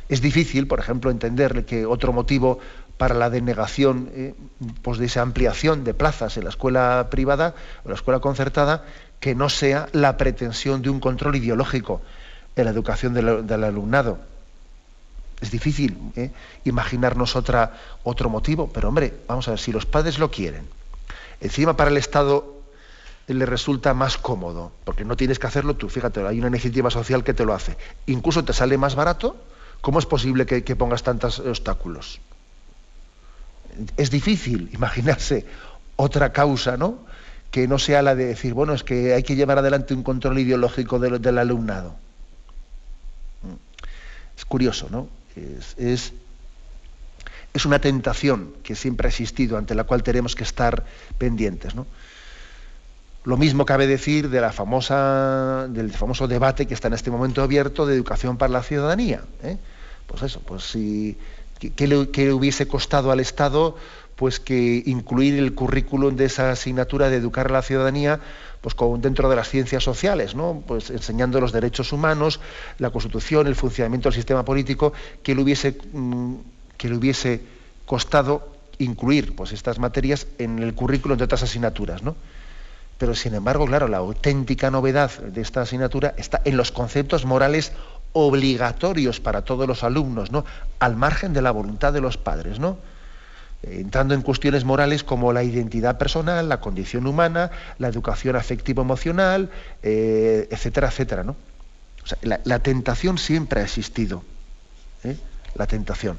Es difícil, por ejemplo, entender que otro motivo para la denegación pues de esa ampliación de plazas en la escuela privada o la escuela concertada que no sea la pretensión de un control ideológico en la educación del, alumnado. Es difícil ¿eh? imaginarnos otra, otro motivo, pero hombre, vamos a ver, si los padres lo quieren, encima para el Estado le resulta más cómodo, porque no tienes que hacerlo tú, fíjate, hay una iniciativa social que te lo hace, incluso te sale más barato, ¿cómo es posible que, pongas tantos obstáculos? Es difícil imaginarse otra causa, ¿no? Que no sea la de decir, bueno, es que hay que llevar adelante un control ideológico del alumnado. Es curioso, ¿no? Es, es, una tentación que siempre ha existido, ante la cual tenemos que estar pendientes, ¿no? Lo mismo cabe decir de la famosa, del famoso debate que está en este momento abierto de educación para la ciudadanía. ¿eh? Pues eso, pues si, ¿qué, le, hubiese costado al Estado pues que incluir el currículum de esa asignatura de educar a la ciudadanía pues dentro de las ciencias sociales, ¿no? Pues enseñando los derechos humanos, la Constitución, el funcionamiento del sistema político, que le hubiese, mm, que le hubiese costado incluir pues, estas materias en el currículum de otras asignaturas, ¿no? Pero sin embargo, claro, la auténtica novedad de esta asignatura está en los conceptos morales obligatorios para todos los alumnos, ¿no? Al margen de la voluntad de los padres, ¿no? Entrando en cuestiones morales como la identidad personal, la condición humana, la educación afectivo-emocional, eh, etcétera, etcétera. ¿no? la, tentación siempre ha existido, ¿eh? la tentación.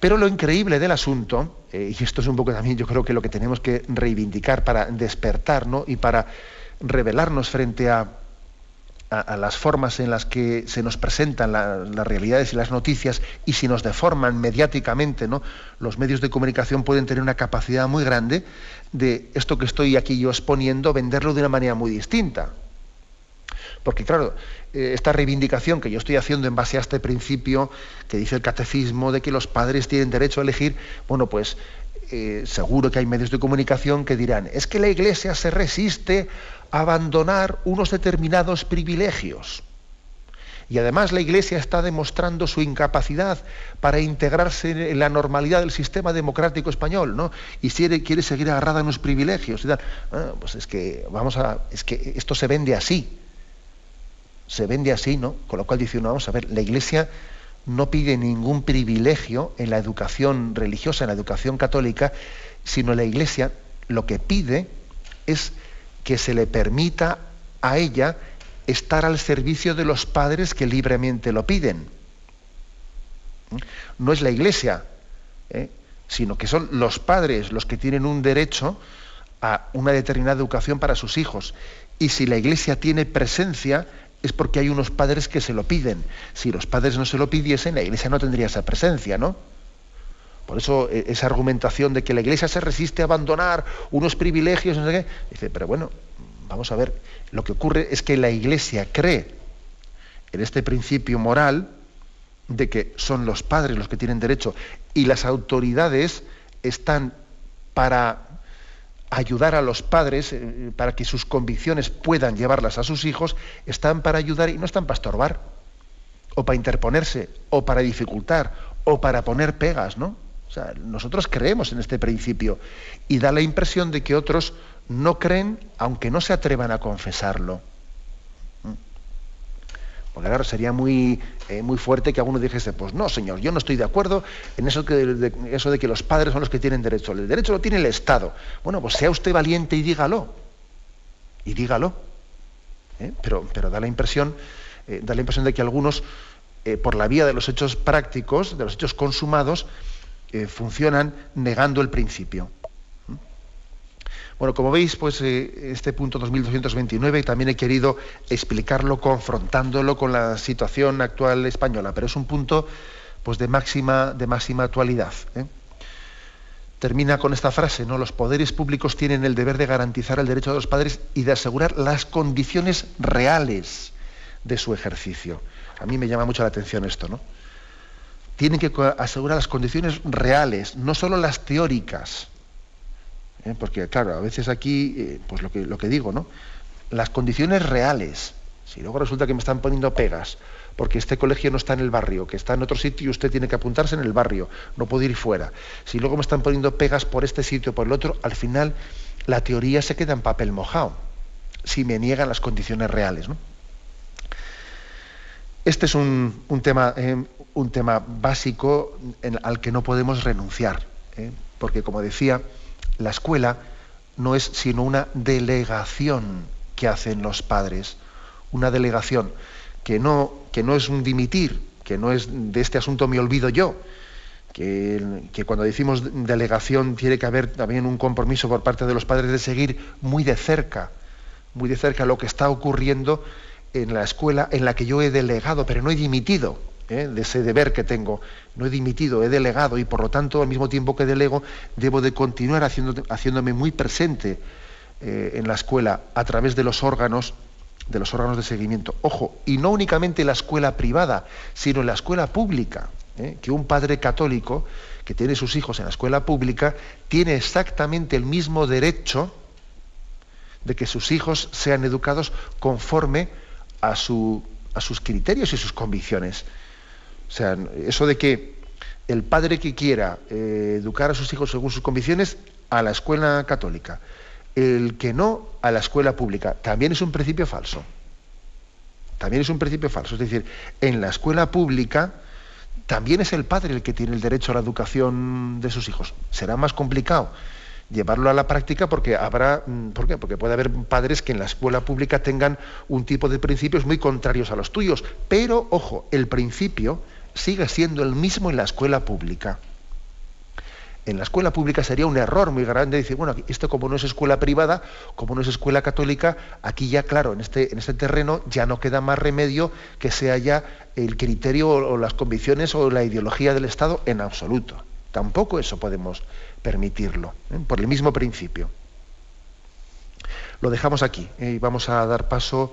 Pero lo increíble del asunto, eh, y esto es un poco también yo creo que lo que tenemos que reivindicar para despertar y para revelarnos frente a, a, las formas en las que se nos presentan las realidades y las noticias y si nos deforman mediáticamente, ¿no? los medios de comunicación pueden tener una capacidad muy grande de esto que estoy aquí yo exponiendo, venderlo de una manera muy distinta. Porque claro, eh, esta reivindicación que yo estoy haciendo en base a este principio que dice el catecismo de que los padres tienen derecho a elegir, bueno, pues eh, seguro que hay medios de comunicación que dirán, es que la Iglesia se resiste abandonar unos determinados privilegios. Y además la Iglesia está demostrando su incapacidad para integrarse en la normalidad del sistema democrático español, ¿no? Y quiere, quiere seguir agarrada en los privilegios. Ah, pues es que vamos a, es que esto se vende así, se vende así, ¿no? Con lo cual dice uno, vamos a ver, la Iglesia no pide ningún privilegio en la educación religiosa, en la educación católica, sino la Iglesia lo que pide es que se le permita a ella estar al servicio de los padres que libremente lo piden. No es la Iglesia, ¿eh? sino que son los padres los que tienen un derecho a una determinada educación para sus hijos. Y si la Iglesia tiene presencia, es porque hay unos padres que se lo piden. Si los padres no se lo pidiesen, la iglesia no tendría esa presencia, ¿no? Por eso e, esa argumentación de que la iglesia se resiste a abandonar unos privilegios, no sé qué, dice, pero bueno, vamos a ver, lo que ocurre es que la iglesia cree en este principio moral de que son los padres los que tienen derecho y las autoridades están para ayudar a los padres eh, para que sus convicciones puedan llevarlas a sus hijos, están para ayudar y no están para estorbar, o para interponerse, o para dificultar, o para poner pegas, ¿no? Nosotros creemos en este principio y da la impresión de que otros no creen, aunque no se atrevan a confesarlo. Porque claro, sería muy, eh, muy fuerte que alguno dijese, pues no, señor, yo no estoy de acuerdo en eso, que, de, eso de que los padres son los que tienen derecho. El derecho lo tiene el Estado. Bueno, pues sea usted valiente y dígalo. Y dígalo. ¿eh? Pero, pero da la impresión, eh, da la impresión de que algunos, por la vía de los hechos prácticos, de los hechos consumados, funcionan negando el principio. Bueno, como veis, pues eh, este punto 2229 también he querido explicarlo confrontándolo con la situación actual española, pero es un punto pues de máxima, de máxima actualidad. ¿eh? Termina con esta frase, ¿no? Los poderes públicos tienen el deber de garantizar el derecho de los padres y de asegurar las condiciones reales de su ejercicio. A mí me llama mucho la atención esto, ¿no? Tienen que asegurar las condiciones reales, no solo las teóricas. ¿eh? porque claro, a veces aquí, eh, pues lo que, digo, ¿no? Las condiciones reales, si luego resulta que me están poniendo pegas, porque este colegio no está en el barrio, que está en otro sitio y usted tiene que apuntarse en el barrio, no puede ir fuera. Si luego me están poniendo pegas por este sitio por el otro, al final la teoría se queda en papel mojado, si me niegan las condiciones reales. Este es un, tema, eh, un tema básico al que no podemos renunciar, ¿eh? porque como decía, la escuela no es sino una delegación que hacen los padres, una delegación que no, que no es un dimitir, que no es de este asunto me olvido yo, que, que, cuando decimos delegación tiene que haber también un compromiso por parte de los padres de seguir muy de cerca, muy de cerca lo que está ocurriendo en la escuela en la que yo he delegado, pero no he dimitido. ¿Eh? de ese deber que tengo. No he dimitido, he delegado y por lo tanto al mismo tiempo que delego debo de continuar haciéndome muy presente eh, en la escuela a través de los órganos de los órganos de seguimiento. Ojo, y no únicamente en la escuela privada, sino la escuela pública. ¿eh? Que un padre católico que tiene sus hijos en la escuela pública tiene exactamente el mismo derecho de que sus hijos sean educados conforme a, su, a sus criterios y sus convicciones. O sea, eso de que el padre que quiera eh, educar a sus hijos según sus convicciones, a la escuela católica. El que no, a la escuela pública. También es un principio falso. También es un principio falso. Es decir, en la escuela pública también es el padre el que tiene el derecho a la educación de sus hijos. Será más complicado llevarlo a la práctica porque habrá, mm, ¿por qué? Porque puede haber padres que en la escuela pública tengan un tipo de principios muy contrarios a los tuyos. Pero, ojo, el principio sigue siendo el mismo en la escuela pública. En la escuela pública sería un error muy grande decir, bueno, esto como no es escuela privada, como no es escuela católica, aquí ya, claro, en este, en este terreno ya no queda más remedio que sea ya el criterio o, las convicciones o la ideología del Estado en absoluto. Tampoco eso podemos permitirlo, ¿eh? por el mismo principio. Lo dejamos aquí ¿eh? y vamos a dar paso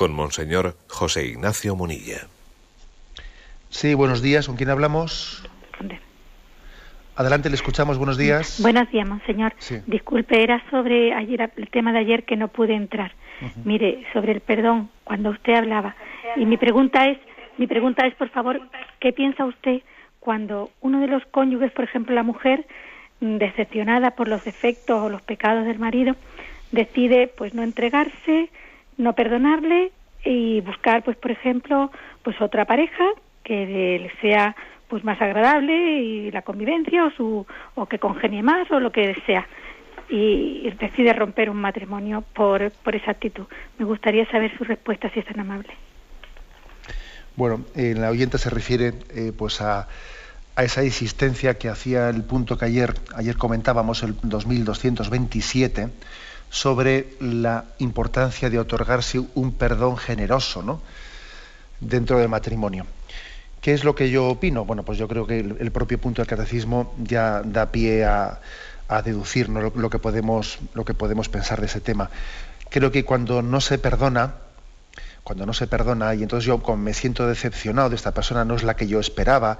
con Monseñor José Ignacio Munilla. Sí, buenos días. ¿Con quién hablamos? Adelante, le escuchamos. Buenos días. Buenos días, monseñor. Disculpe, era sobre ayer el tema de ayer que no pude entrar. Mire, sobre el perdón, cuando usted hablaba. Y mi pregunta es, mi pregunta es, por favor, ¿qué piensa usted cuando uno de los cónyuges, por ejemplo, la mujer, mm, decepcionada por los defectos o los pecados del marido, decide, pues, no entregarse, no perdonarle y buscar, pues, por ejemplo, pues otra pareja que le sea pues más agradable y la convivencia o su o que congenie más o lo que sea y decide romper un matrimonio por, por esa actitud. Me gustaría saber su respuesta si es tan amable. Bueno, en la oyente se refiere eh, pues a, a, esa insistencia que hacía el punto que ayer ayer comentábamos el 2227 sobre la importancia de otorgarse un perdón generoso ¿no? dentro del matrimonio. ¿Qué es lo que yo opino? Bueno, pues yo creo que el, propio punto del catecismo ya da pie a, deducir lo, que podemos, lo que podemos pensar de ese tema. Creo que cuando no se perdona, cuando no se perdona, y entonces yo me siento decepcionado de esta persona, no es la que yo esperaba,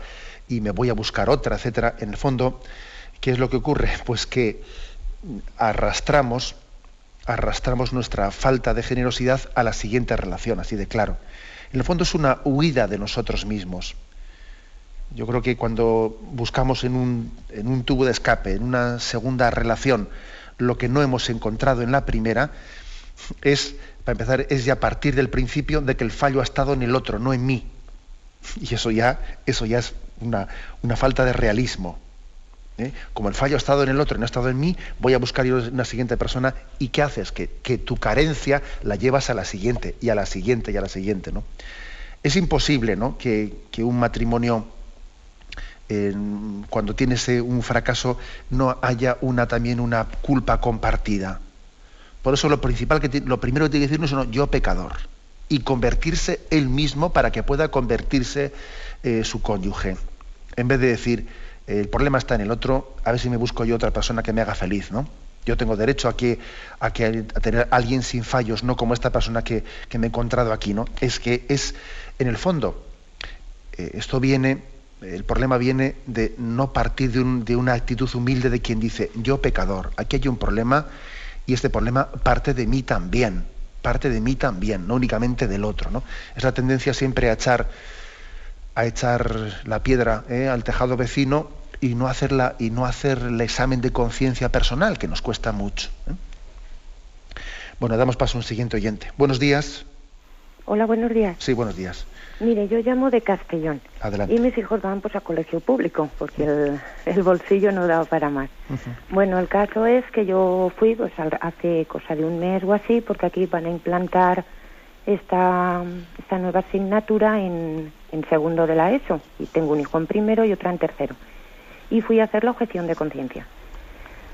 y me voy a buscar otra, etcétera, en el fondo ¿Qué es lo que ocurre? Pues que arrastramos, arrastramos nuestra falta de generosidad a la siguiente relación, así de claro. En el fondo es una huida de nosotros mismos. Yo creo que cuando buscamos en un, en un tubo de escape, en una segunda relación, lo que no hemos encontrado en la primera, es, para empezar, es ya partir del principio de que el fallo ha estado en el otro, no en mí. Y eso ya, eso ya es una, una falta de realismo. ¿Eh? Como el fallo ha estado en el otro y no ha estado en mí, voy a buscar una siguiente persona. ¿Y qué haces? Que, tu carencia la llevas a la siguiente, y a la siguiente, y a la siguiente. ¿no? Es imposible ¿no? que, un matrimonio, cuando tiene un fracaso, no haya una, también una culpa compartida. Por eso lo principal que lo primero que tiene que decirnos es yo pecador y convertirse él mismo para que pueda convertirse eh, su cónyuge. En vez de decir, el problema está en el otro, a ver si me busco yo otra persona que me haga feliz, ¿no? Yo tengo derecho a, que, a, que, a tener a alguien sin fallos, no como esta persona que, me he encontrado aquí, ¿no? Es que es, en el fondo, eh, esto viene, el problema viene de no partir de, de una actitud humilde de quien dice, yo pecador, aquí hay un problema y este problema parte de mí también, parte de mí también, no únicamente del otro, ¿no? Es la tendencia siempre a echar a echar la piedra ¿eh? al tejado vecino y no, hacerla, y no hacer el examen de conciencia personal, que nos cuesta mucho. ¿eh? Bueno, damos paso a un siguiente oyente. Buenos días. Hola, buenos días. Sí, buenos días. Mire, yo llamo de Castellón. Adelante. Y mis hijos van pues a colegio público, porque el, bolsillo no daba para más. Bueno, el caso es que yo fui pues hace cosa de un mes o así, porque aquí van a implantar esta, esta nueva asignatura en, en segundo de la ESO y tengo un hijo en primero y otra en tercero. Y fui a hacer la objeción de conciencia.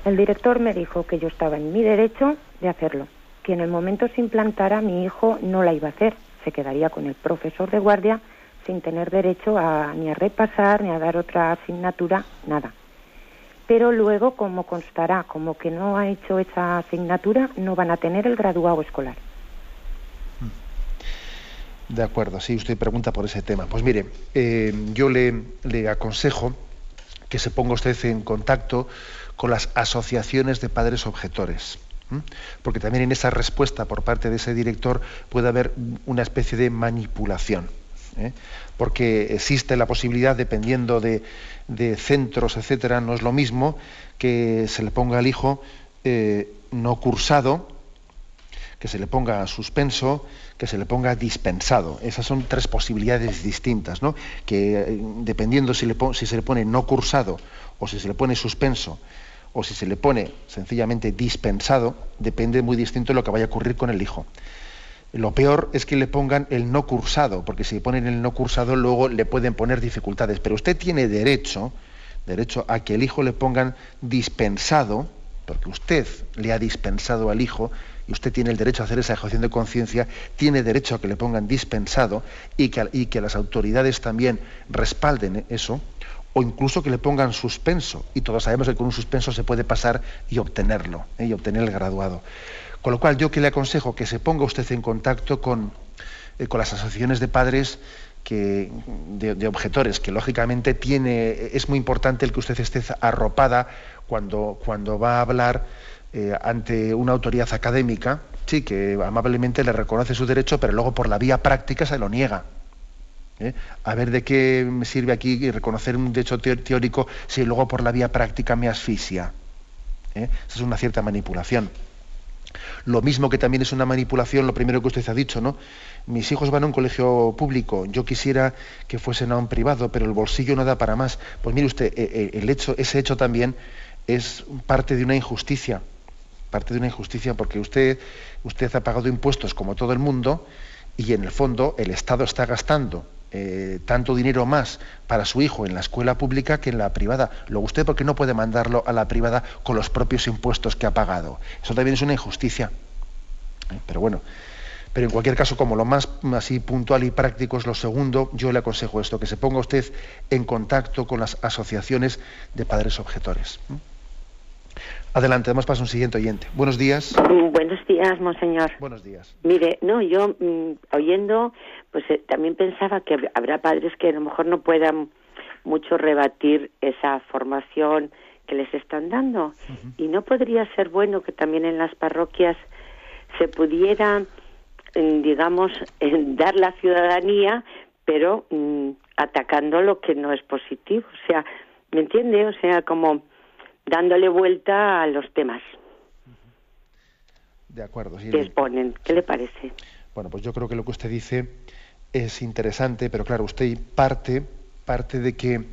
El director me dijo que yo estaba en mi derecho de hacerlo, que en el momento se implantara mi hijo no la iba a hacer, se quedaría con el profesor de guardia sin tener derecho a, ni a repasar ni a dar otra asignatura, nada. Pero luego, como constará como que no ha hecho esa asignatura, no van a tener el graduado escolar. De acuerdo, sí, usted pregunta por ese tema. Pues mire, eh, yo le, le, aconsejo que se ponga usted en contacto con las asociaciones de padres objetores, porque también en esa respuesta por parte de ese director puede haber una especie de manipulación. ¿eh? Porque existe la posibilidad, dependiendo de, de, centros, etcétera, no es lo mismo que se le ponga al hijo eh, no cursado, que se le ponga suspenso, que se le ponga dispensado. Esas son tres posibilidades distintas, ¿no? que eh, dependiendo si, se le pone no cursado o si se le pone suspenso o si se le pone sencillamente dispensado, depende muy distinto de lo que vaya a ocurrir con el hijo. Lo peor es que le pongan el no cursado, porque si ponen el no cursado luego le pueden poner dificultades. Pero usted tiene derecho, derecho a que el hijo le pongan dispensado, porque usted le ha dispensado al hijo y usted tiene el derecho a hacer esa ejecución de conciencia, tiene derecho a que le pongan dispensado y que, y que las autoridades también respalden eso, o incluso que le pongan suspenso. Y todos sabemos que con un suspenso se puede pasar y obtenerlo, ¿eh? y obtener el graduado. Con lo cual yo que le aconsejo que se ponga usted en contacto con, eh, con las asociaciones de padres que, de, de, objetores, que lógicamente tiene, es muy importante el que usted esté arropada cuando, cuando va a hablar eh, ante una autoridad académica, sí, que amablemente le reconoce su derecho, pero luego por la vía práctica se lo niega. ¿eh? A ver de qué me sirve aquí reconocer un derecho teórico si luego por la vía práctica me asfixia. ¿eh? Esa es una cierta manipulación. Lo mismo que también es una manipulación, lo primero que usted ha dicho, ¿no? Mis hijos van a un colegio público, yo quisiera que fuesen a un privado, pero el bolsillo no da para más. Pues mire usted, el hecho, ese hecho también es parte de una injusticia parte de una injusticia porque usted, usted ha pagado impuestos como todo el mundo y en el fondo el Estado está gastando eh, tanto dinero más para su hijo en la escuela pública que en la privada. Luego usted porque no puede mandarlo a la privada con los propios impuestos que ha pagado. Eso también es una injusticia. ¿eh? Pero bueno, pero en cualquier caso, como lo más así puntual y práctico es lo segundo, yo le aconsejo esto, que se ponga usted en contacto con las asociaciones de padres objetores. ¿eh? Adelante, damos paso a un siguiente oyente. Buenos días. Mm, buenos días, monseñor. Buenos días. Mire, no, yo mm, oyendo, pues eh, también pensaba que habrá padres que a lo mejor no puedan mucho rebatir esa formación que les están dando. Y no podría ser bueno que también en las parroquias se pudiera, mm, digamos, dar la ciudadanía, pero atacando lo que no es positivo. O sea, ¿me entiende? O sea, como dándole vuelta a los temas. De acuerdo. Sí, que exponen. ¿Qué le parece? Bueno, pues yo creo que lo que usted dice es interesante, pero claro, usted parte, parte de que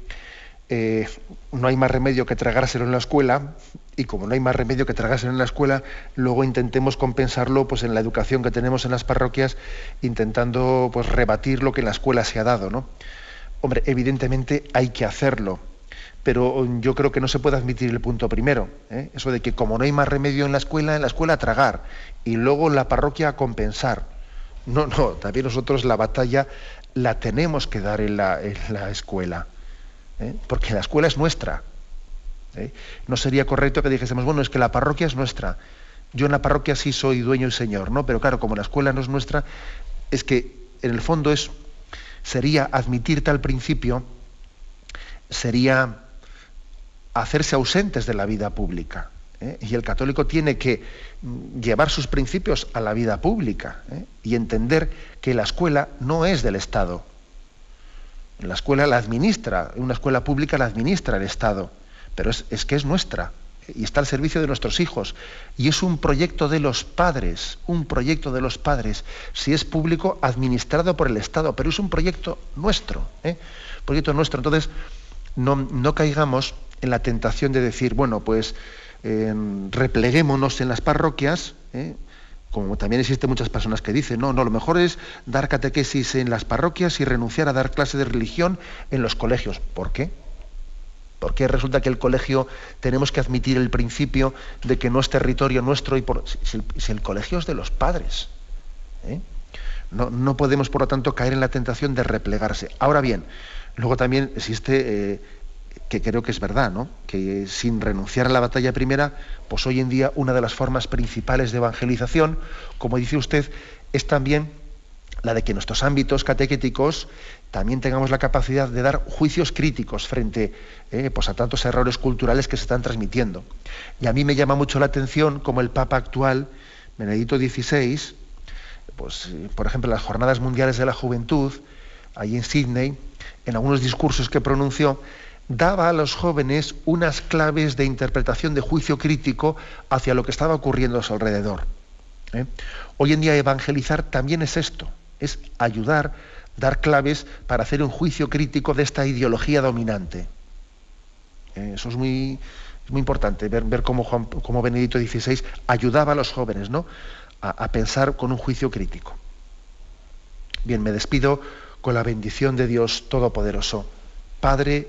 eh, no hay más remedio que tragárselo en la escuela y como no hay más remedio que tragárselo en la escuela, luego intentemos compensarlo pues en la educación que tenemos en las parroquias, intentando pues rebatir lo que en la escuela se ha dado, ¿no? Hombre, evidentemente hay que hacerlo, pero yo creo que no se puede admitir el punto primero, ¿eh? eso de que como no hay más remedio en la escuela, en la escuela tragar y luego en la parroquia compensar. No, no, también nosotros la batalla la tenemos que dar en la, la escuela. ¿eh? porque la escuela es nuestra. ¿eh? No sería correcto que dijésemos, bueno, es que la parroquia es nuestra. Yo en la parroquia sí soy dueño y señor, ¿no? Pero claro, como la escuela no es nuestra, es que en el fondo es, sería admitir tal principio, sería hacerse ausentes de la vida pública. ¿eh? Y el católico tiene que llevar sus principios a la vida pública y entender que la escuela no es del Estado, la escuela la administra, una escuela pública la administra el Estado, pero es, que es nuestra y está al servicio de nuestros hijos. Y es un proyecto de los padres, un proyecto de los padres, si es público, administrado por el Estado, pero es un proyecto nuestro, ¿eh? proyecto nuestro. Entonces, no, caigamos en la tentación de decir, bueno, pues em, repleguémonos en las parroquias, ¿eh? como también existen muchas personas que dicen, no, no, lo mejor es dar catequesis en las parroquias y renunciar a dar clase de religión en los colegios. ¿Por qué? Porque resulta que el colegio tenemos que admitir el principio de que no es territorio nuestro y por, si, el, colegio es de los padres. ¿eh? No, podemos, por lo tanto, caer en la tentación de replegarse. Ahora bien, luego también existe eh, que creo que es verdad, ¿no? que sin renunciar a la batalla primera, pues hoy en día una de las formas principales de evangelización, como dice usted, es también la de que en nuestros ámbitos catequéticos también tengamos la capacidad de dar juicios críticos frente eh, pues a tantos errores culturales que se están transmitiendo. Y a mí me llama mucho la atención como el Papa actual, Benedicto XVI, pues, eh, por ejemplo, las Jornadas Mundiales de la Juventud, allí en Sydney, en algunos discursos que pronunció, daba a los jóvenes unas claves de interpretación de juicio crítico hacia lo que estaba ocurriendo a su alrededor. ¿eh? Hoy en día evangelizar también es esto, es ayudar, dar claves para hacer un juicio crítico de esta ideología dominante. ¿Eh? Eso es muy, muy importante, ver, ver cómo, Juan, cómo, Benedicto XVI ayudaba a los jóvenes ¿no? a, a pensar con un juicio crítico. Bien, me despido con la bendición de Dios Todopoderoso, Padre,